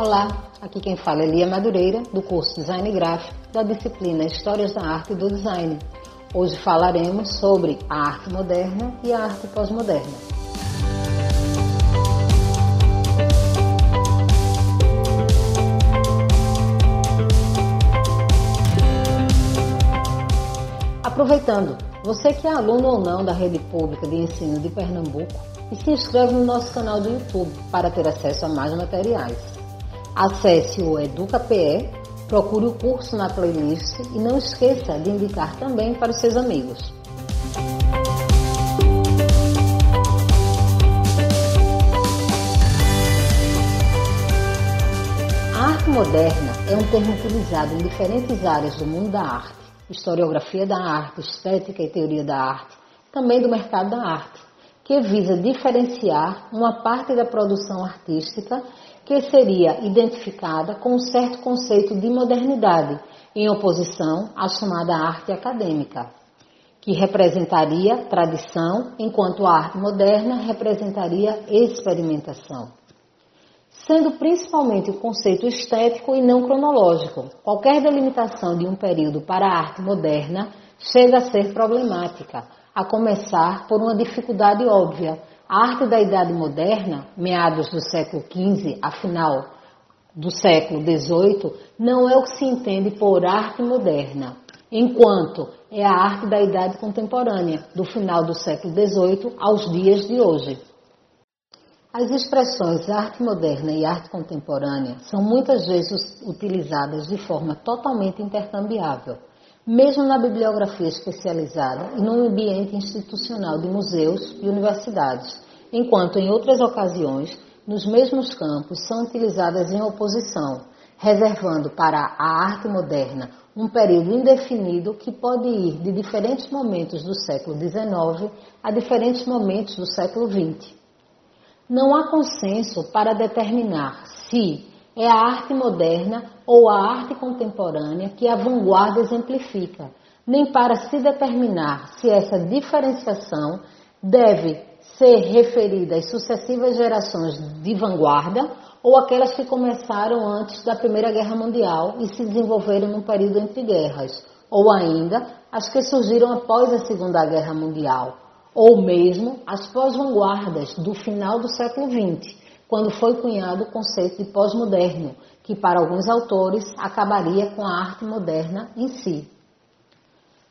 Olá, aqui quem fala é Lia Madureira, do curso Design Gráfico da disciplina Histórias da Arte e do Design. Hoje falaremos sobre a arte moderna e a arte pós-moderna. Aproveitando, você que é aluno ou não da rede pública de ensino de Pernambuco, e se inscreve no nosso canal do YouTube para ter acesso a mais materiais. Acesse o EducaPE, procure o curso na playlist e não esqueça de indicar também para os seus amigos. A arte moderna é um termo utilizado em diferentes áreas do mundo da arte, historiografia da arte, estética e teoria da arte, também do mercado da arte, que visa diferenciar uma parte da produção artística que seria identificada com um certo conceito de modernidade, em oposição à chamada arte acadêmica, que representaria tradição, enquanto a arte moderna representaria experimentação. Sendo principalmente o conceito estético e não cronológico, qualquer delimitação de um período para a arte moderna chega a ser problemática, a começar por uma dificuldade óbvia, a arte da Idade Moderna, meados do século XV a final do século XVIII, não é o que se entende por arte moderna, enquanto é a arte da Idade Contemporânea, do final do século XVIII aos dias de hoje. As expressões arte moderna e arte contemporânea são muitas vezes utilizadas de forma totalmente intercambiável mesmo na bibliografia especializada e no ambiente institucional de museus e universidades, enquanto em outras ocasiões, nos mesmos campos, são utilizadas em oposição, reservando para a arte moderna um período indefinido que pode ir de diferentes momentos do século XIX a diferentes momentos do século XX. Não há consenso para determinar se é a arte moderna ou a arte contemporânea que a vanguarda exemplifica, nem para se determinar se essa diferenciação deve ser referida às sucessivas gerações de vanguarda ou aquelas que começaram antes da Primeira Guerra Mundial e se desenvolveram no período entre guerras, ou ainda as que surgiram após a Segunda Guerra Mundial, ou mesmo as pós-vanguardas do final do século XX, quando foi cunhado o conceito de pós-moderno, que para alguns autores acabaria com a arte moderna em si.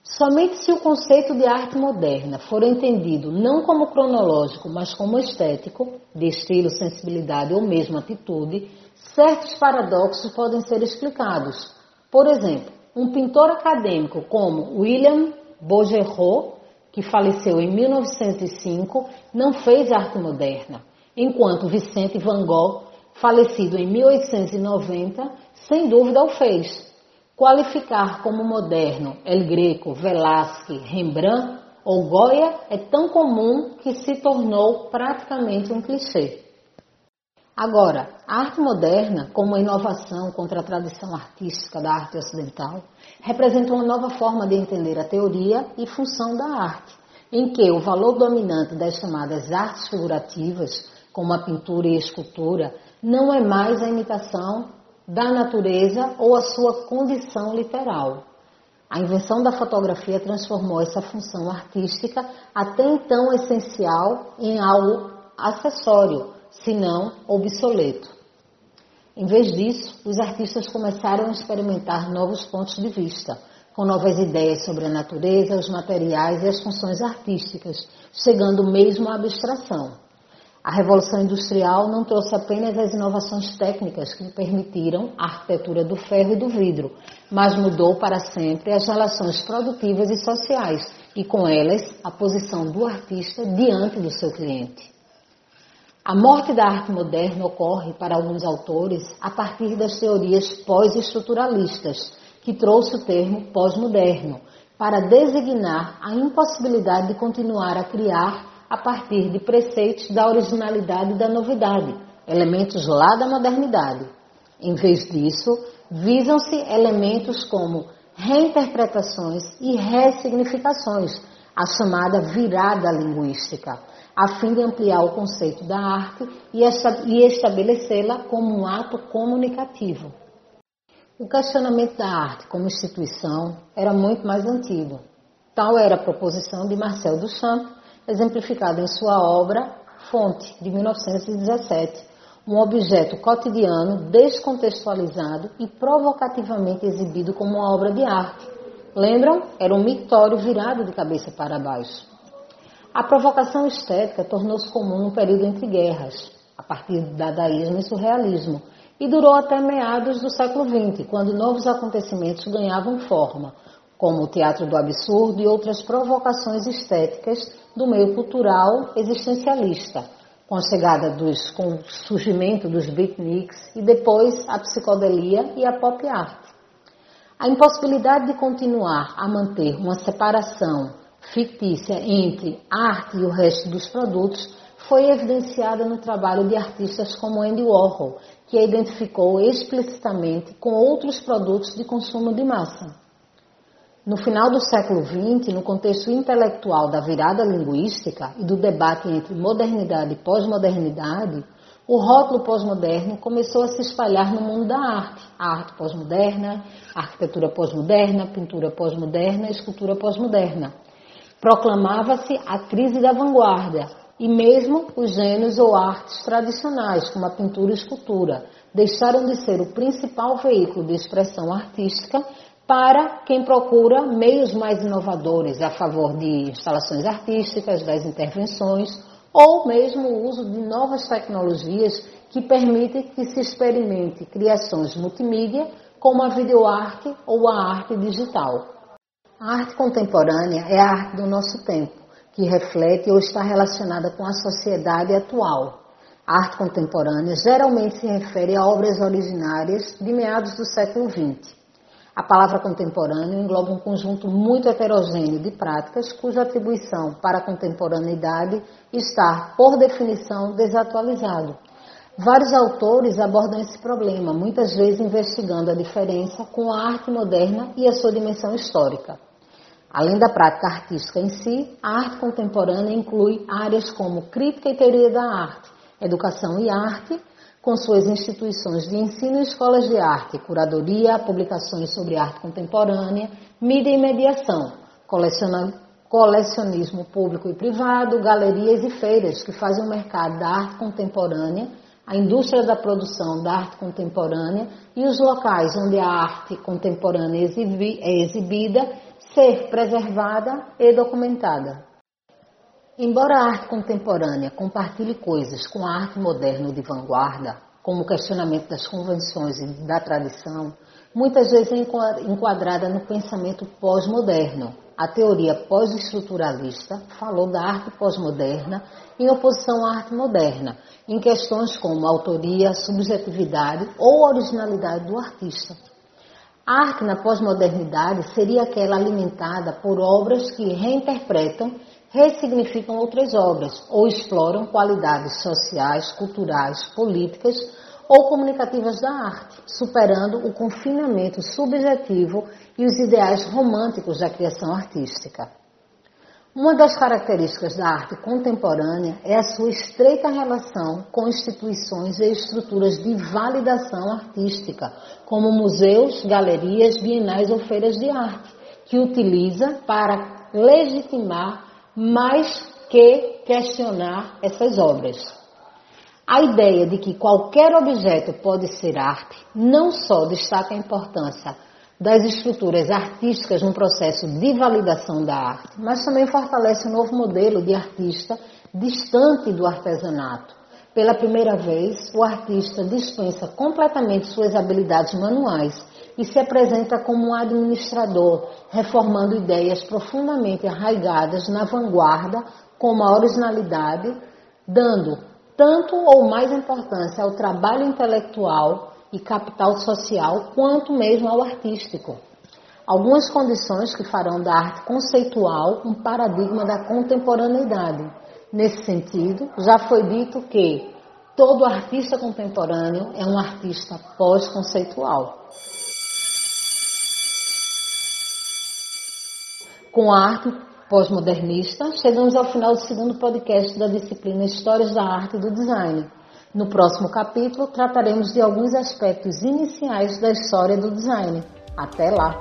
Somente se o conceito de arte moderna for entendido não como cronológico, mas como estético, de estilo, sensibilidade ou mesmo atitude, certos paradoxos podem ser explicados. Por exemplo, um pintor acadêmico como William Bouguereau, que faleceu em 1905, não fez arte moderna enquanto Vicente Van Gogh, falecido em 1890, sem dúvida o fez. Qualificar como moderno El Greco, Velázquez, Rembrandt ou Goya é tão comum que se tornou praticamente um clichê. Agora, a arte moderna, como uma inovação contra a tradição artística da arte ocidental, representa uma nova forma de entender a teoria e função da arte, em que o valor dominante das chamadas artes figurativas como a pintura e a escultura, não é mais a imitação da natureza ou a sua condição literal. A invenção da fotografia transformou essa função artística, até então essencial, em algo acessório, se não obsoleto. Em vez disso, os artistas começaram a experimentar novos pontos de vista, com novas ideias sobre a natureza, os materiais e as funções artísticas, chegando mesmo à abstração. A Revolução Industrial não trouxe apenas as inovações técnicas que permitiram a arquitetura do ferro e do vidro, mas mudou para sempre as relações produtivas e sociais e, com elas, a posição do artista diante do seu cliente. A morte da arte moderna ocorre, para alguns autores, a partir das teorias pós-estruturalistas, que trouxe o termo pós-moderno, para designar a impossibilidade de continuar a criar a partir de preceitos da originalidade e da novidade, elementos lá da modernidade. Em vez disso, visam-se elementos como reinterpretações e ressignificações, a chamada virada linguística, a fim de ampliar o conceito da arte e estabelecê-la como um ato comunicativo. O questionamento da arte como instituição era muito mais antigo. Tal era a proposição de Marcel Duchamp, exemplificada em sua obra Fonte, de 1917, um objeto cotidiano descontextualizado e provocativamente exibido como uma obra de arte. Lembram? Era um mictório virado de cabeça para baixo. A provocação estética tornou-se comum no período entre guerras, a partir do dadaísmo e surrealismo, e durou até meados do século XX, quando novos acontecimentos ganhavam forma, como o teatro do absurdo e outras provocações estéticas do meio cultural existencialista, com a chegada dos, com o surgimento dos beatniks e depois a psicodelia e a pop art. A impossibilidade de continuar a manter uma separação fictícia entre arte e o resto dos produtos foi evidenciada no trabalho de artistas como Andy Warhol, que a identificou explicitamente com outros produtos de consumo de massa. No final do século XX, no contexto intelectual da virada linguística e do debate entre modernidade e pós-modernidade, o rótulo pós-moderno começou a se espalhar no mundo da arte. A arte pós-moderna, arquitetura pós-moderna, pintura pós-moderna, escultura pós-moderna. Proclamava-se a crise da vanguarda e mesmo os gêneros ou artes tradicionais, como a pintura e a escultura, deixaram de ser o principal veículo de expressão artística para quem procura meios mais inovadores a favor de instalações artísticas, das intervenções ou mesmo o uso de novas tecnologias que permitem que se experimente criações multimídia como a videoarte ou a arte digital. A arte contemporânea é a arte do nosso tempo, que reflete ou está relacionada com a sociedade atual. A arte contemporânea geralmente se refere a obras originárias de meados do século XX. A palavra contemporâneo engloba um conjunto muito heterogêneo de práticas cuja atribuição para a contemporaneidade está, por definição, desatualizado. Vários autores abordam esse problema, muitas vezes investigando a diferença com a arte moderna e a sua dimensão histórica. Além da prática artística em si, a arte contemporânea inclui áreas como crítica e teoria da arte, educação e arte, com suas instituições de ensino escolas de arte, curadoria, publicações sobre arte contemporânea, mídia e mediação, colecionismo público e privado, galerias e feiras que fazem o mercado da arte contemporânea, a indústria da produção da arte contemporânea e os locais onde a arte contemporânea é exibida ser preservada e documentada. Embora a arte contemporânea compartilhe coisas com a arte moderna ou de vanguarda, como o questionamento das convenções e da tradição, muitas vezes é enquadrada no pensamento pós-moderno. A teoria pós-estruturalista falou da arte pós-moderna em oposição à arte moderna, em questões como autoria, subjetividade ou originalidade do artista. A arte na pós-modernidade seria aquela alimentada por obras que reinterpretam ressignificam outras obras ou exploram qualidades sociais, culturais, políticas ou comunicativas da arte, superando o confinamento subjetivo e os ideais românticos da criação artística. Uma das características da arte contemporânea é a sua estreita relação com instituições e estruturas de validação artística, como museus, galerias, bienais ou feiras de arte, que utiliza para legitimar mais que questionar essas obras. A ideia de que qualquer objeto pode ser arte não só destaca a importância das estruturas artísticas no processo de validação da arte, mas também fortalece um novo modelo de artista distante do artesanato. Pela primeira vez, o artista dispensa completamente suas habilidades manuais e se apresenta como um administrador, reformando ideias profundamente arraigadas na vanguarda, com a originalidade, dando tanto ou mais importância ao trabalho intelectual e capital social, quanto mesmo ao artístico. Algumas condições que farão da arte conceitual um paradigma da contemporaneidade. Nesse sentido, já foi dito que todo artista contemporâneo é um artista pós-conceitual. Com a arte pós-modernista, chegamos ao final do segundo podcast da disciplina Histórias da Arte e do Design. No próximo capítulo, trataremos de alguns aspectos iniciais da história do design. Até lá!